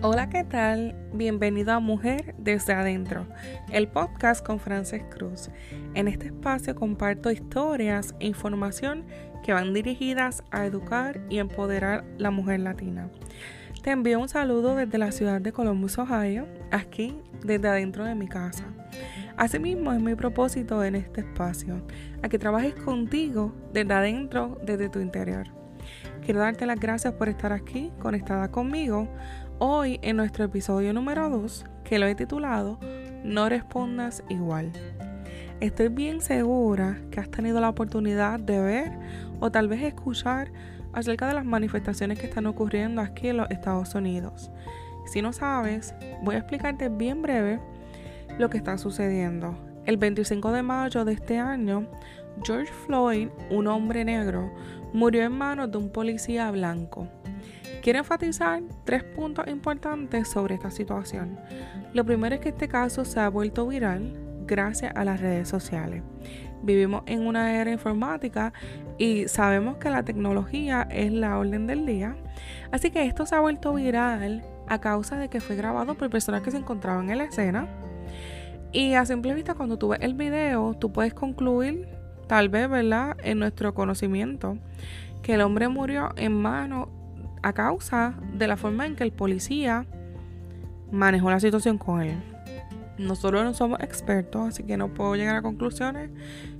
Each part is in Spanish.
Hola, ¿qué tal? Bienvenido a Mujer desde Adentro, el podcast con Frances Cruz. En este espacio comparto historias e información que van dirigidas a educar y empoderar la mujer latina. Te envío un saludo desde la ciudad de Columbus, Ohio, aquí desde adentro de mi casa. Asimismo es mi propósito en este espacio, a que trabajes contigo desde adentro, desde tu interior. Quiero darte las gracias por estar aquí, conectada conmigo, hoy en nuestro episodio número 2, que lo he titulado No respondas igual. Estoy bien segura que has tenido la oportunidad de ver o tal vez escuchar acerca de las manifestaciones que están ocurriendo aquí en los Estados Unidos. Si no sabes, voy a explicarte bien breve lo que está sucediendo. El 25 de mayo de este año, George Floyd, un hombre negro, murió en manos de un policía blanco. Quiero enfatizar tres puntos importantes sobre esta situación. Lo primero es que este caso se ha vuelto viral gracias a las redes sociales. Vivimos en una era informática y sabemos que la tecnología es la orden del día. Así que esto se ha vuelto viral a causa de que fue grabado por personas que se encontraban en la escena. Y a simple vista, cuando tú ves el video, tú puedes concluir, tal vez, ¿verdad?, en nuestro conocimiento, que el hombre murió en manos a causa de la forma en que el policía manejó la situación con él. Nosotros no somos expertos, así que no puedo llegar a conclusiones,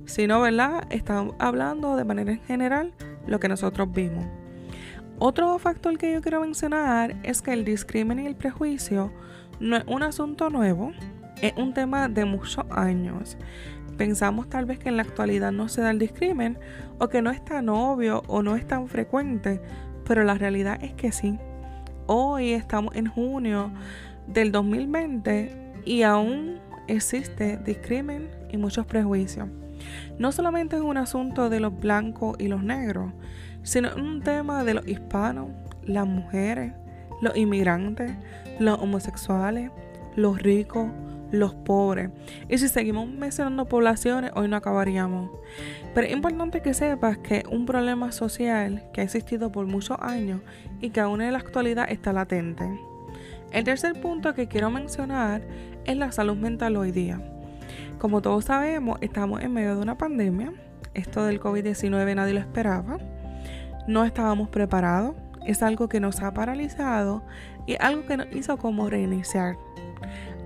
sino, ¿verdad? Estamos hablando de manera en general lo que nosotros vimos. Otro factor que yo quiero mencionar es que el discrimen y el prejuicio no es un asunto nuevo, es un tema de muchos años. Pensamos tal vez que en la actualidad no se da el discrimen o que no es tan obvio o no es tan frecuente, pero la realidad es que sí. Hoy estamos en junio del 2020 y aún existe discrimen y muchos prejuicios. No solamente es un asunto de los blancos y los negros, sino un tema de los hispanos, las mujeres, los inmigrantes, los homosexuales, los ricos, los pobres. Y si seguimos mencionando poblaciones, hoy no acabaríamos. Pero es importante que sepas que un problema social que ha existido por muchos años y que aún en la actualidad está latente. El tercer punto que quiero mencionar es la salud mental hoy día. Como todos sabemos, estamos en medio de una pandemia. Esto del COVID-19 nadie lo esperaba. No estábamos preparados. Es algo que nos ha paralizado y algo que nos hizo como reiniciar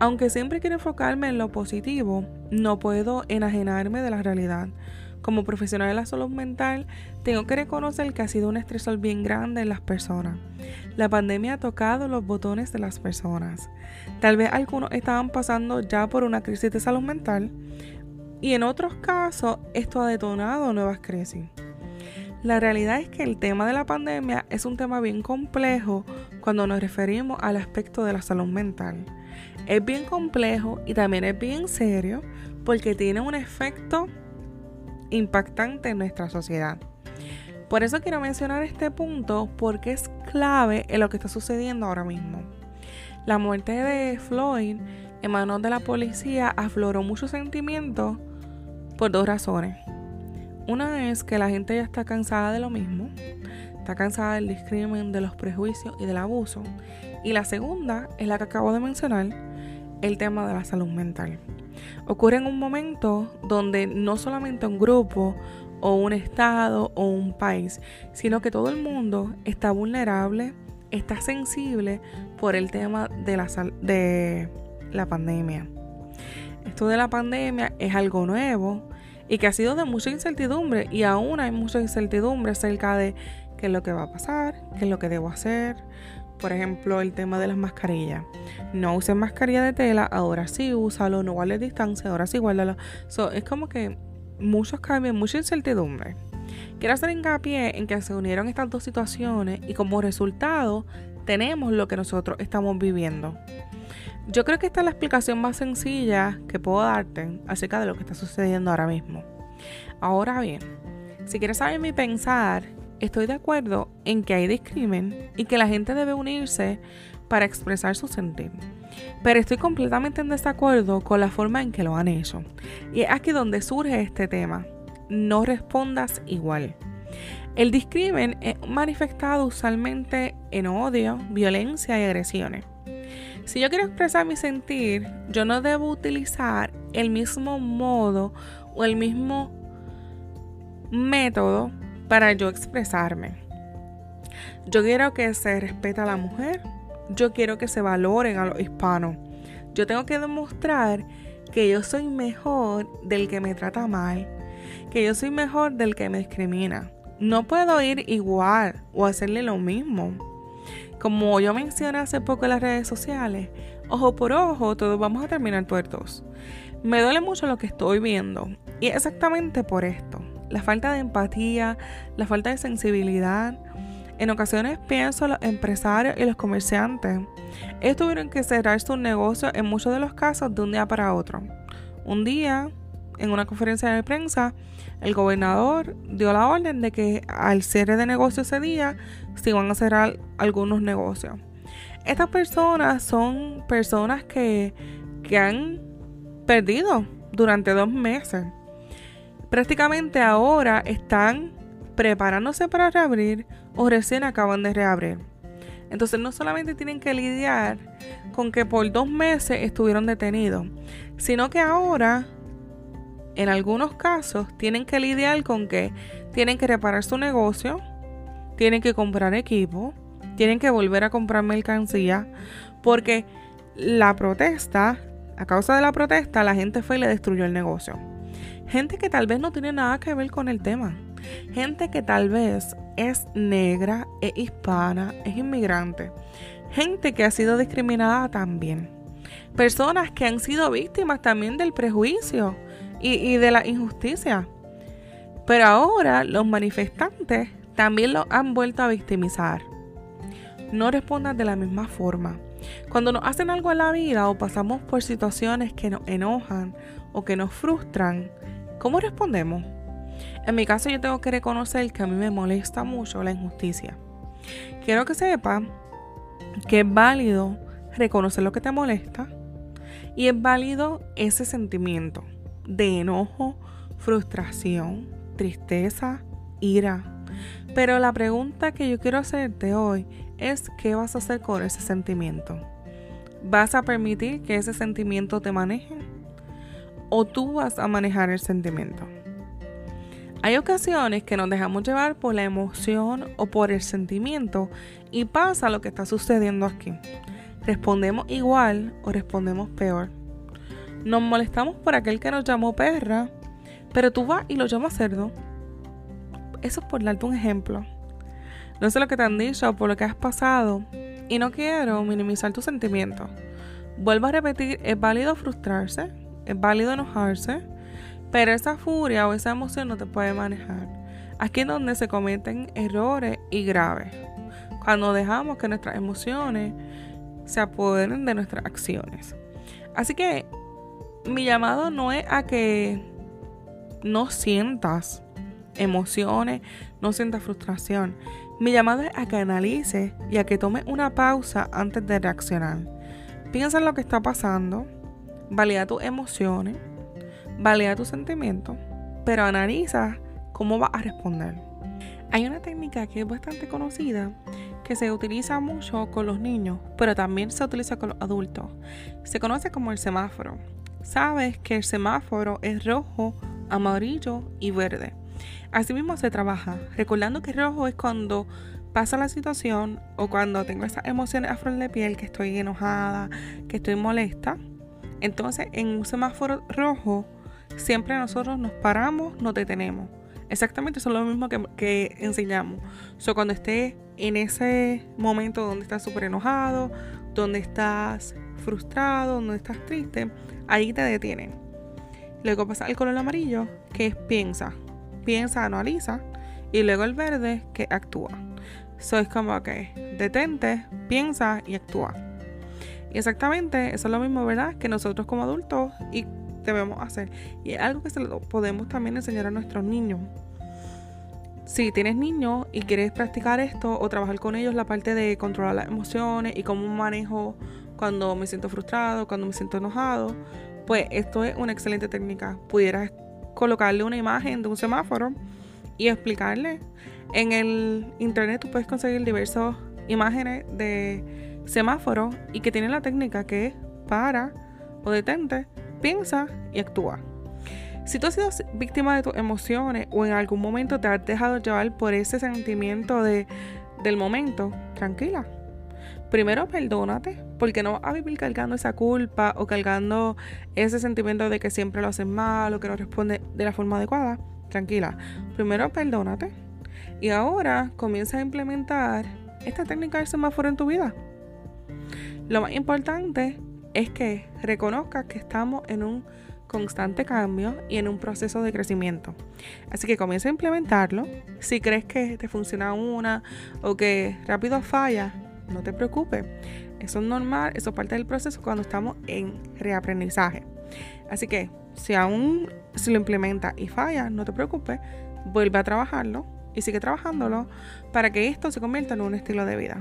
aunque siempre quiero enfocarme en lo positivo, no puedo enajenarme de la realidad. Como profesional de la salud mental, tengo que reconocer que ha sido un estresor bien grande en las personas. La pandemia ha tocado los botones de las personas. Tal vez algunos estaban pasando ya por una crisis de salud mental y en otros casos esto ha detonado nuevas crisis. La realidad es que el tema de la pandemia es un tema bien complejo cuando nos referimos al aspecto de la salud mental. Es bien complejo y también es bien serio porque tiene un efecto impactante en nuestra sociedad. Por eso quiero mencionar este punto porque es clave en lo que está sucediendo ahora mismo. La muerte de Floyd en manos de la policía afloró muchos sentimientos por dos razones. Una es que la gente ya está cansada de lo mismo, está cansada del discrimen, de los prejuicios y del abuso. Y la segunda es la que acabo de mencionar, el tema de la salud mental. Ocurre en un momento donde no solamente un grupo o un estado o un país, sino que todo el mundo está vulnerable, está sensible por el tema de la, de la pandemia. Esto de la pandemia es algo nuevo, y que ha sido de mucha incertidumbre y aún hay mucha incertidumbre acerca de qué es lo que va a pasar, qué es lo que debo hacer. Por ejemplo, el tema de las mascarillas. No uses mascarilla de tela, ahora sí úsalo, no guardes distancia, ahora sí guárdalo. es como que muchos cambios, mucha incertidumbre. Quiero hacer hincapié en que se unieron estas dos situaciones y como resultado tenemos lo que nosotros estamos viviendo. Yo creo que esta es la explicación más sencilla que puedo darte acerca de lo que está sucediendo ahora mismo. Ahora bien, si quieres saber mi pensar, estoy de acuerdo en que hay discrimen y que la gente debe unirse para expresar su sentir. Pero estoy completamente en desacuerdo con la forma en que lo han hecho. Y es aquí donde surge este tema. No respondas igual. El discrimen es manifestado usualmente en odio, violencia y agresiones. Si yo quiero expresar mi sentir, yo no debo utilizar el mismo modo o el mismo método para yo expresarme. Yo quiero que se respete a la mujer. Yo quiero que se valoren a los hispanos. Yo tengo que demostrar que yo soy mejor del que me trata mal, que yo soy mejor del que me discrimina. No puedo ir igual o hacerle lo mismo. Como yo mencioné hace poco en las redes sociales, ojo por ojo, todos vamos a terminar tuertos. Me duele mucho lo que estoy viendo y exactamente por esto. La falta de empatía, la falta de sensibilidad. En ocasiones pienso los empresarios y los comerciantes. Ellos tuvieron que cerrar su negocio en muchos de los casos de un día para otro. Un día, en una conferencia de prensa, el gobernador dio la orden de que al cierre de negocio ese día se iban a cerrar algunos negocios. Estas personas son personas que, que han perdido durante dos meses. Prácticamente ahora están preparándose para reabrir o recién acaban de reabrir. Entonces no solamente tienen que lidiar con que por dos meses estuvieron detenidos, sino que ahora en algunos casos tienen que lidiar con que tienen que reparar su negocio, tienen que comprar equipo, tienen que volver a comprar mercancía, porque la protesta, a causa de la protesta, la gente fue y le destruyó el negocio. Gente que tal vez no tiene nada que ver con el tema. Gente que tal vez es negra, es hispana, es inmigrante. Gente que ha sido discriminada también. Personas que han sido víctimas también del prejuicio y, de la injusticia. Pero ahora los manifestantes también lo han vuelto a victimizar. No respondan de la misma forma. Cuando nos hacen algo en la vida o pasamos por situaciones que nos enojan o que nos frustran, ¿cómo respondemos? En mi caso yo tengo que reconocer que a mí me molesta mucho la injusticia. Quiero que sepa que es válido reconocer lo que te molesta y es válido ese sentimiento de enojo, frustración, tristeza, ira. Pero la pregunta que yo quiero hacerte hoy es ¿qué vas a hacer con ese sentimiento? ¿Vas a permitir que ese sentimiento te maneje? ¿O tú vas a manejar el sentimiento? Hay ocasiones que nos dejamos llevar por la emoción o por el sentimiento y pasa lo que está sucediendo aquí. Respondemos igual o respondemos peor. Nos molestamos por aquel que nos llamó perra, pero tú vas y lo llamas cerdo. Eso es por darte un ejemplo. No sé lo que te han dicho o por lo que has pasado y no quiero minimizar tus sentimientos. Vuelvo a repetir, es válido frustrarse, es válido enojarse, pero esa furia o esa emoción no te puede manejar. Aquí es donde se cometen errores y graves. Cuando dejamos que nuestras emociones se apoderen de nuestras acciones. Así que mi llamado no es a que no sientas emociones, no sientas frustración. Mi llamado es a que analices y a que tomes una pausa antes de reaccionar. Piensa en lo que está pasando, valida tus emociones, valida tus sentimientos, pero analiza cómo vas a responder. Hay una técnica que es bastante conocida que se utiliza mucho con los niños, pero también se utiliza con los adultos. Se conoce como el semáforo sabes que el semáforo es rojo, amarillo y verde. Asimismo se trabaja, recordando que rojo es cuando pasa la situación o cuando tengo esas emociones a flor de piel, que estoy enojada, que estoy molesta. Entonces en un semáforo rojo siempre nosotros nos paramos, nos detenemos. Exactamente, eso es lo mismo que, enseñamos. O cuando estés en ese momento donde estás súper enojado, donde estás frustrado, donde estás triste, ahí te detienen. Luego pasa el color amarillo, que es piensa. Piensa, analiza. Y luego el verde, que actúa. Eso es como que detente, piensa y actúa. Exactamente eso es lo mismo, ¿verdad? Que nosotros como adultos y debemos hacer. Y es algo que podemos también enseñar a nuestros niños. Si tienes niños y quieres practicar esto o trabajar con ellos la parte de controlar las emociones y cómo manejo cuando me siento frustrado, cuando me siento enojado, pues esto es una excelente técnica. Pudieras colocarle una imagen de un semáforo y explicarle. En el internet tú puedes conseguir diversas imágenes de semáforo y que tiene la técnica que es para o detente, piensa y actúa. Si tú has sido víctima de tus emociones o en algún momento te has dejado llevar por ese sentimiento de, del momento, tranquila. Primero perdónate, porque no vas a vivir cargando esa culpa o cargando ese sentimiento de que siempre lo haces mal o que no responde de la forma adecuada. Tranquila. Primero perdónate. Y ahora comienza a implementar esta técnica del semáforo en tu vida. Lo más importante es que reconozcas que estamos en un constante cambio y en un proceso de crecimiento. Así que comienza a implementarlo. Si crees que te funciona una o que rápido falla, no te preocupes. Eso es normal, eso es parte del proceso cuando estamos en reaprendizaje. Así que si aún si lo implementa y falla, no te preocupes, vuelve a trabajarlo y sigue trabajándolo para que esto se convierta en un estilo de vida.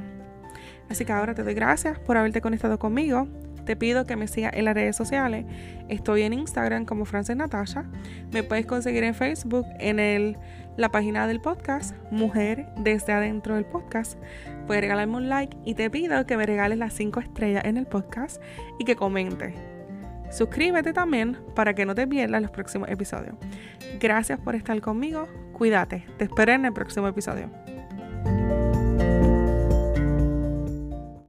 Así que ahora te doy gracias por haberte conectado conmigo te pido que me sigas en las redes sociales. Estoy en Instagram como Frances Natasha. Me puedes conseguir en Facebook en el, la página del podcast, Mujer desde adentro del podcast. Puedes regalarme un like y te pido que me regales las 5 estrellas en el podcast y que comentes. Suscríbete también para que no te pierdas los próximos episodios. Gracias por estar conmigo. Cuídate. Te espero en el próximo episodio.